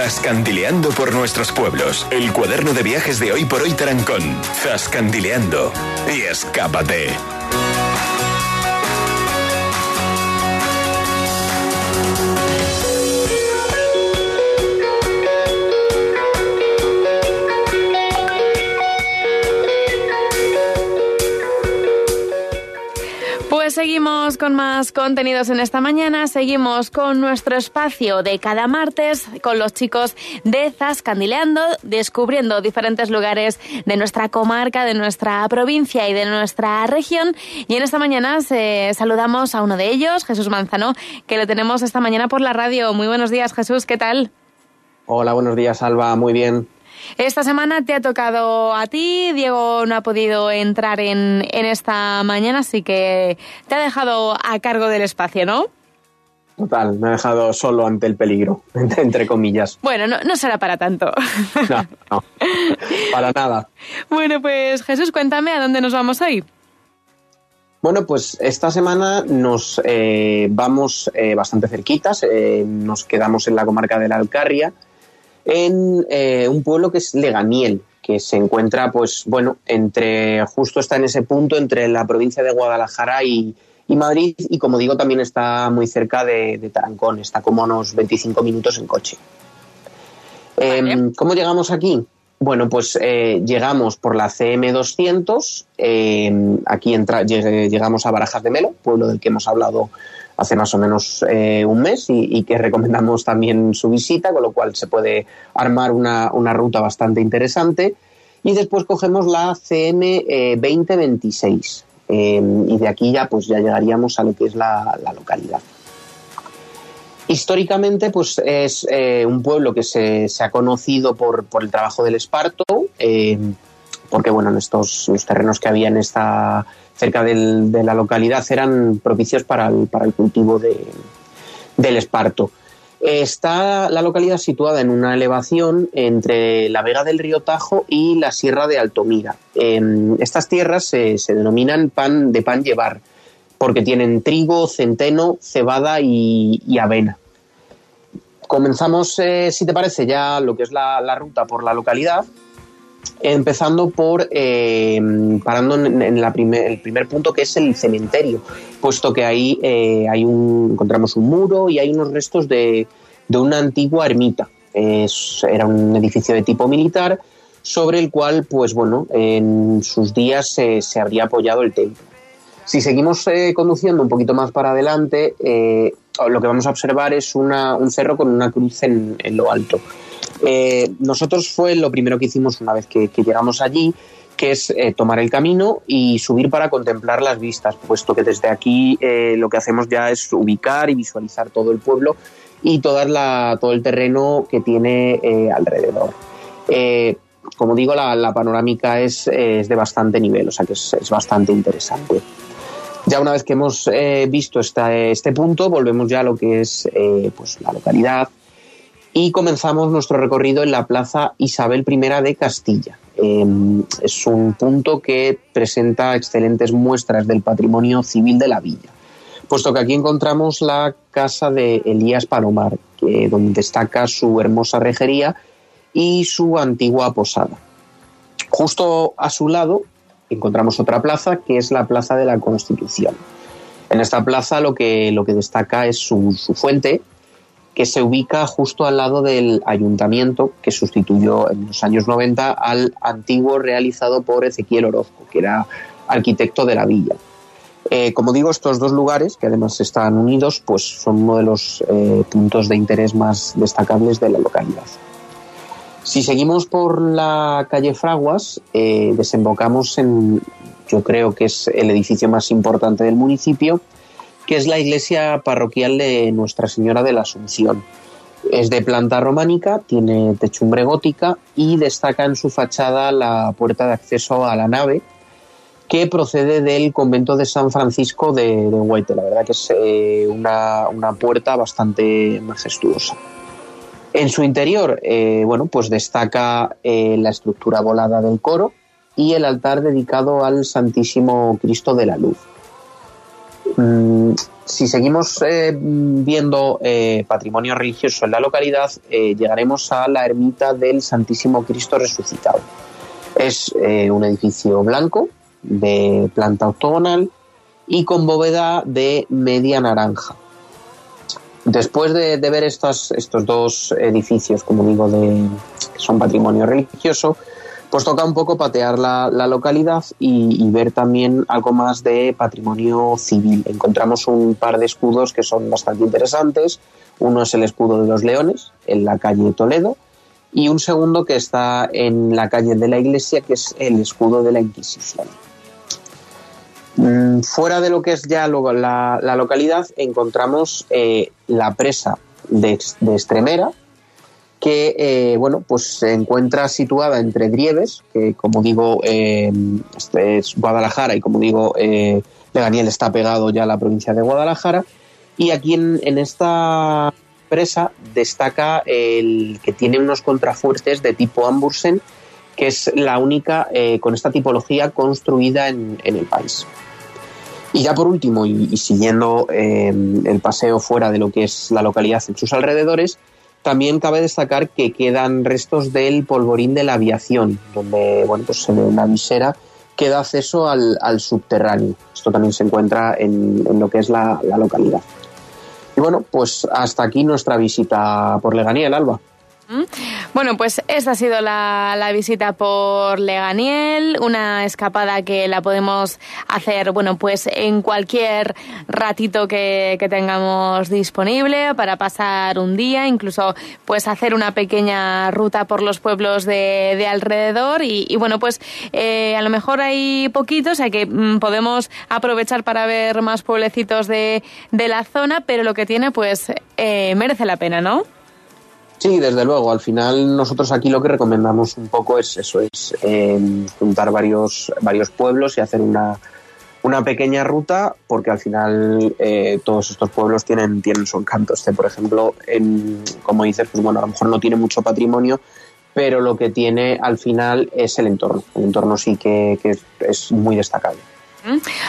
Zascandileando por nuestros pueblos. El cuaderno de viajes de hoy por hoy Tarancón. Zascandileando. Y escápate. Seguimos con más contenidos en esta mañana. Seguimos con nuestro espacio de cada martes con los chicos de Zascandileando, descubriendo diferentes lugares de nuestra comarca, de nuestra provincia y de nuestra región. Y en esta mañana saludamos a uno de ellos, Jesús Manzano, que lo tenemos esta mañana por la radio. Muy buenos días, Jesús, ¿qué tal? Hola, buenos días, Alba. Muy bien. Esta semana te ha tocado a ti, Diego no ha podido entrar en, esta mañana, así que te ha dejado a cargo del espacio, ¿no? Total, me ha dejado solo ante el peligro, entre comillas. Bueno, no, no será para tanto. No, no, para nada. Bueno, pues Jesús, cuéntame a dónde nos vamos ir. Bueno, pues esta semana nos eh, vamos eh, bastante cerquitas, eh, nos quedamos en la comarca de la Alcarria, en eh, un pueblo que es Leganiel, que se encuentra, pues bueno, entre, justo está en ese punto entre la provincia de Guadalajara y, Madrid, y como digo, también está muy cerca de, Tarancón, está como unos 25 minutos en coche. Em, ¿Cómo llegamos aquí? Bueno, pues eh, llegamos por la CM200, em, aquí entra, llegamos a Barajas de Melo, pueblo del que hemos hablado hace más o menos eh, un mes y, que recomendamos también su visita, con lo cual se puede armar una, ruta bastante interesante. Y después cogemos la CM 2026 eh, y de aquí ya pues ya llegaríamos a lo que es la, localidad. Históricamente, pues es eh, un pueblo que se, ha conocido por, por, el trabajo del esparto, porque bueno, en estos los terrenos que había en esta cerca de la localidad eran propicios para el, cultivo del esparto. Está la localidad situada en una elevación entre la vega del río Tajo y la sierra de Altomira. estas tierras se, denominan pan de pan llevar porque tienen trigo, centeno, cebada y, avena. Comenzamos, eh, si te parece, ya lo que es la ruta por la localidad empezando por eh, parando en, la el primer punto que es el cementerio, puesto que ahí eh, hay un, encontramos un muro y hay unos restos de, una antigua ermita. era un edificio de tipo militar sobre el cual, pues bueno, en sus días se, habría apoyado el templo. Si seguimos eh, conduciendo un poquito más para adelante, lo que vamos a observar es un cerro con una cruz en lo alto. Eh, nosotros fue lo primero que hicimos una vez que, llegamos allí, que es eh, tomar el camino y subir para contemplar las vistas, puesto que desde aquí eh, lo que hacemos ya es ubicar y visualizar todo el pueblo y toda la, todo el terreno que tiene alrededor. como digo, la, panorámica es, de bastante nivel, o sea que es, bastante interesante. Ya una vez que hemos visto este punto, volvemos ya a lo que es pues, la localidad, y comenzamos nuestro recorrido en la Plaza Isabel I de Castilla. Em, es un punto que presenta excelentes muestras del patrimonio civil de la villa, puesto que aquí encontramos la casa de Elías Palomar, donde destaca su hermosa rejería y su antigua posada. Justo a su lado encontramos otra plaza, que es la Plaza de la Constitución. En esta plaza lo que, lo que destaca es su, fuente, que se ubica justo al lado del ayuntamiento que sustituyó en los años 90 al antiguo realizado por Ezequiel Orozco, que era arquitecto de la villa. Eh, como digo, estos dos lugares, que además están unidos, pues son uno de los eh, puntos de interés más destacables de la localidad. Si seguimos por la calle Fraguas, eh, desembocamos en, yo creo que es el edificio más importante del municipio, que es la iglesia parroquial de Nuestra Señora de la Asunción. Es de planta románica, tiene techumbre gótica y destaca en su fachada la puerta de acceso a la nave, que procede del convento de San Francisco de, de La verdad que es eh, una, puerta bastante majestuosa. En su interior, eh, bueno, pues destaca eh, la estructura volada del coro y el altar dedicado al Santísimo Cristo de la Luz. Mm, si seguimos eh, viendo patrimonio religioso en la localidad, llegaremos a la ermita del Santísimo Cristo Resucitado. Es un edificio blanco de planta octogonal y con bóveda de media naranja. Después de, ver estos, estos dos edificios, como digo, de, que son patrimonio religioso, pues toca un poco patear la, localidad y, ver también algo más de patrimonio civil. Encontramos un par de escudos que son bastante interesantes. Uno es el escudo de los leones en la calle Toledo y un segundo que está en la calle de la iglesia que es el escudo de la Inquisición. Mm, fuera de lo que es ya la, localidad encontramos eh, la presa de, de Estremera, que eh, bueno, pues se encuentra situada entre Drieves, que como digo eh, este es Guadalajara y como digo eh, Leganiel está pegado ya a la provincia de Guadalajara. Y aquí en, esta presa destaca el que tiene unos contrafuertes de tipo Ambursen que es la única eh, con esta tipología construida en, el país. Y ya por último, y siguiendo el paseo fuera de lo que es la localidad en sus alrededores, también cabe destacar que quedan restos del polvorín de la aviación, donde bueno, pues en una visera queda acceso al, subterráneo. Esto también se encuentra en, lo que es la, la, localidad. Y bueno, pues hasta aquí nuestra visita por Leganía, el Alba. Bueno, pues esta ha sido la, visita por Leganiel, una escapada que la podemos hacer, bueno, pues en cualquier ratito que, tengamos disponible para pasar un día, incluso pues hacer una pequeña ruta por los pueblos de, alrededor y, bueno, pues eh, a lo mejor hay poquitos, hay que mm, podemos aprovechar para ver más pueblecitos de, la zona, pero lo que tiene pues eh, merece la pena, ¿no? Sí, desde luego. Al final nosotros aquí lo que recomendamos un poco es eso, es em, juntar varios, varios pueblos y hacer una, una pequeña ruta, porque al final eh, todos estos pueblos tienen, tienen su encanto. Este, por ejemplo, en, como dices, pues bueno, a lo mejor no tiene mucho patrimonio, pero lo que tiene al final es el entorno. El entorno sí que, que es muy destacable.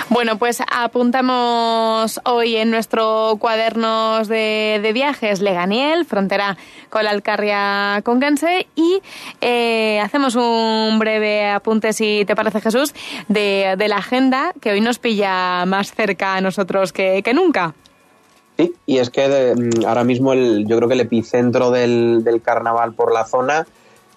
Bueno, pues apuntamos hoy en nuestro cuadernos de, viajes Leganiel, frontera con la Alcarria Conquense y eh, hacemos un breve apunte, si te parece Jesús, de, la agenda que hoy nos pilla más cerca a nosotros que, nunca. Sí, y es que mm, ahora mismo el, yo creo que el epicentro del, carnaval por la zona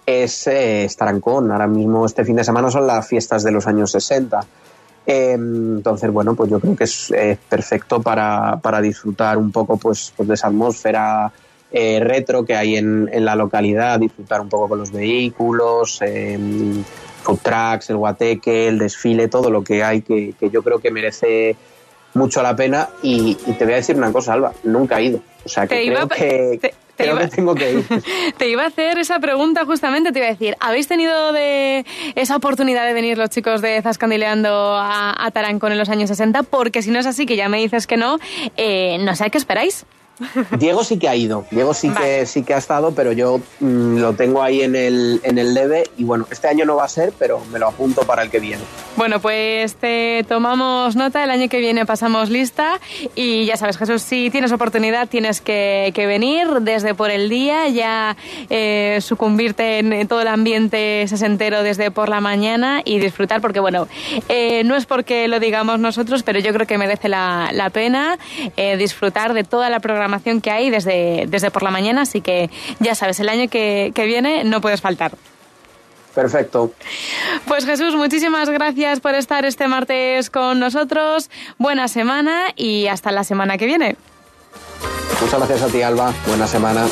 es eh, Estarancón. Ahora mismo este fin de semana son las fiestas de los años 60 Em, entonces, bueno, pues yo creo que es perfecto para, disfrutar un poco pues, pues de esa atmósfera eh, retro que hay en, la localidad, disfrutar un poco con los vehículos, eh, food trucks, el guateque, el desfile, todo lo que hay que, yo creo que merece mucho la pena. Y, te voy a decir una cosa, Alba, nunca he ido. O sea, que creo que... Te iba, tengo que ir. te iba a hacer esa pregunta justamente, te iba a decir, ¿habéis tenido de esa oportunidad de venir los chicos de Zascandileando a, a Tarancón en los años 60? Porque si no es así, que ya me dices que no, eh, no sé qué esperáis. Diego sí que ha ido, Diego sí que sí que ha estado, pero yo mm, lo tengo ahí en el, en el debe y bueno, este año no va a ser, pero me lo apunto para el que viene. Bueno, pues te tomamos nota, el año que viene pasamos lista y ya sabes, Jesús, si tienes oportunidad tienes que, venir desde por el día, ya eh, sucumbirte en todo el ambiente sesentero desde por la mañana y disfrutar, porque bueno, eh, no es porque lo digamos nosotros, pero yo creo que merece la, pena eh, disfrutar de toda la programación que hay desde, desde por la mañana, así que ya sabes, el año que, que viene no puedes faltar. Perfecto. Pues Jesús, muchísimas gracias por estar este martes con nosotros. Buena semana y hasta la semana que viene. Muchas gracias a ti, Alba. Buena semana.